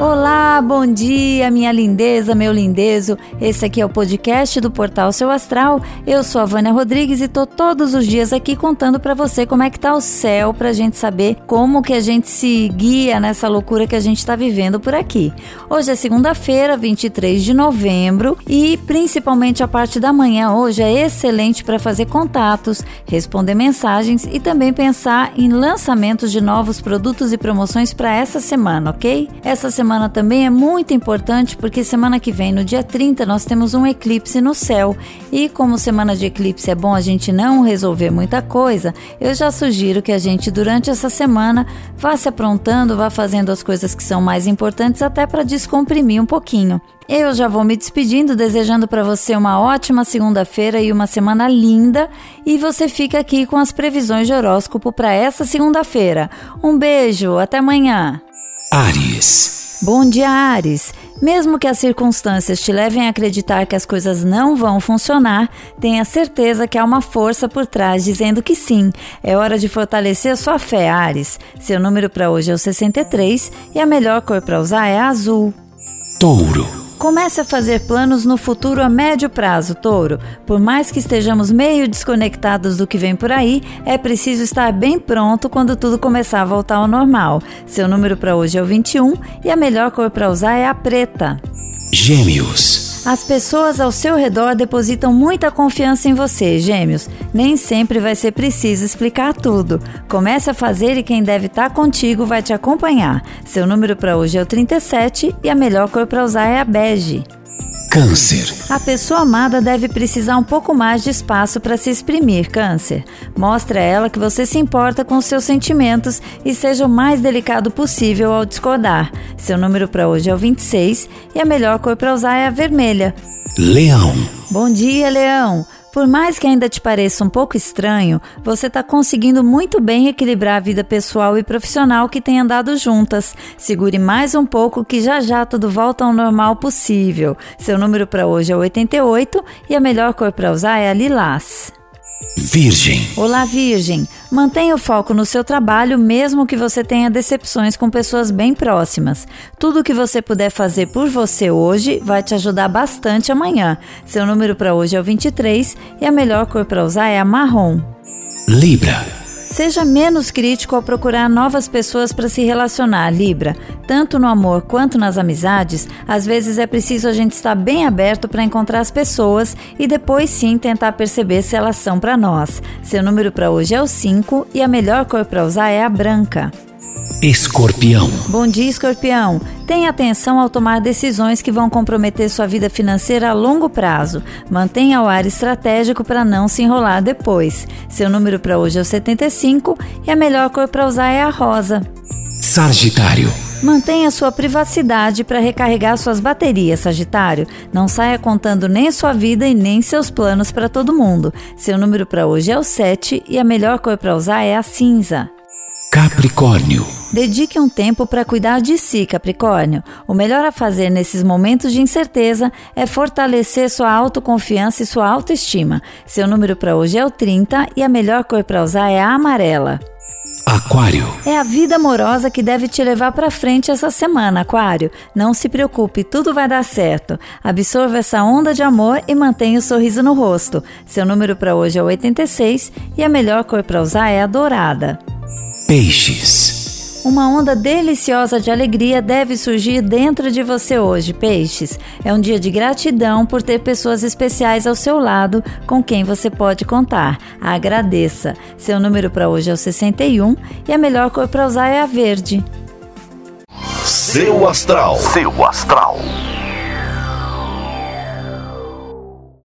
Olá, bom dia, minha lindeza, meu lindezo. Esse aqui é o podcast do Portal Seu Astral. Eu sou a Vânia Rodrigues e tô todos os dias aqui contando para você como é que tá o céu pra gente saber como que a gente se guia nessa loucura que a gente tá vivendo por aqui. Hoje é segunda-feira, 23 de novembro, e principalmente a parte da manhã hoje é excelente para fazer contatos, responder mensagens e também pensar em lançamentos de novos produtos e promoções para essa semana, OK? Essa semana semana também é muito importante porque semana que vem, no dia 30, nós temos um eclipse no céu. E como semana de eclipse é bom a gente não resolver muita coisa, eu já sugiro que a gente durante essa semana vá se aprontando, vá fazendo as coisas que são mais importantes até para descomprimir um pouquinho. Eu já vou me despedindo, desejando para você uma ótima segunda-feira e uma semana linda. E você fica aqui com as previsões de horóscopo para essa segunda-feira. Um beijo, até amanhã. Ares. Bom dia, Ares. Mesmo que as circunstâncias te levem a acreditar que as coisas não vão funcionar, tenha certeza que há uma força por trás dizendo que sim. É hora de fortalecer sua fé, Ares. Seu número para hoje é o 63 e a melhor cor para usar é azul. Touro. Comece a fazer planos no futuro a médio prazo, touro. Por mais que estejamos meio desconectados do que vem por aí, é preciso estar bem pronto quando tudo começar a voltar ao normal. Seu número para hoje é o 21 e a melhor cor para usar é a preta. Gêmeos. As pessoas ao seu redor depositam muita confiança em você, gêmeos. Nem sempre vai ser preciso explicar tudo. Comece a fazer e quem deve estar contigo vai te acompanhar. Seu número para hoje é o 37 e a melhor cor para usar é a bege. Câncer. A pessoa amada deve precisar um pouco mais de espaço para se exprimir, Câncer. Mostre a ela que você se importa com seus sentimentos e seja o mais delicado possível ao discordar. Seu número para hoje é o 26 e a melhor cor para usar é a vermelha. Leão. Bom dia, Leão. Por mais que ainda te pareça um pouco estranho, você está conseguindo muito bem equilibrar a vida pessoal e profissional que tem andado juntas. Segure mais um pouco que já já tudo volta ao normal possível. Seu número para hoje é 88 e a melhor cor para usar é a lilás. Virgem. Olá, Virgem. Mantenha o foco no seu trabalho, mesmo que você tenha decepções com pessoas bem próximas. Tudo o que você puder fazer por você hoje vai te ajudar bastante amanhã. Seu número para hoje é o 23 e a melhor cor para usar é a marrom. Libra. Seja menos crítico ao procurar novas pessoas para se relacionar, Libra. Tanto no amor quanto nas amizades, às vezes é preciso a gente estar bem aberto para encontrar as pessoas e depois sim tentar perceber se elas são para nós. Seu número para hoje é o 5 e a melhor cor para usar é a branca. Escorpião. Bom dia, Escorpião. Tenha atenção ao tomar decisões que vão comprometer sua vida financeira a longo prazo. Mantenha o ar estratégico para não se enrolar depois. Seu número para hoje é o 75 e a melhor cor para usar é a rosa. Sagitário. Mantenha sua privacidade para recarregar suas baterias, Sagitário. Não saia contando nem sua vida e nem seus planos para todo mundo. Seu número para hoje é o 7 e a melhor cor para usar é a cinza. Capricórnio. Dedique um tempo para cuidar de si, Capricórnio. O melhor a fazer nesses momentos de incerteza é fortalecer sua autoconfiança e sua autoestima. Seu número para hoje é o 30 e a melhor cor para usar é a amarela. Aquário. É a vida amorosa que deve te levar para frente essa semana, Aquário. Não se preocupe, tudo vai dar certo. Absorva essa onda de amor e mantenha o sorriso no rosto. Seu número para hoje é o 86 e a melhor cor para usar é a dourada. Peixes. Uma onda deliciosa de alegria deve surgir dentro de você hoje, peixes. É um dia de gratidão por ter pessoas especiais ao seu lado com quem você pode contar. Agradeça. Seu número para hoje é o 61 e a melhor cor para usar é a verde. Seu astral. Seu astral.